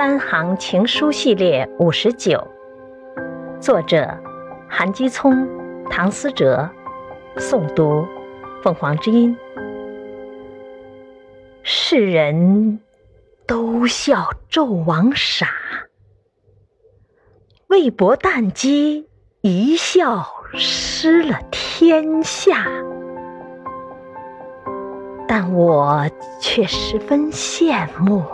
三行情书系列五十九，作者韩基聪、唐思哲，诵读凤凰之音。世人都笑纣王傻，魏博旦姬一笑失了天下，但我却十分羡慕。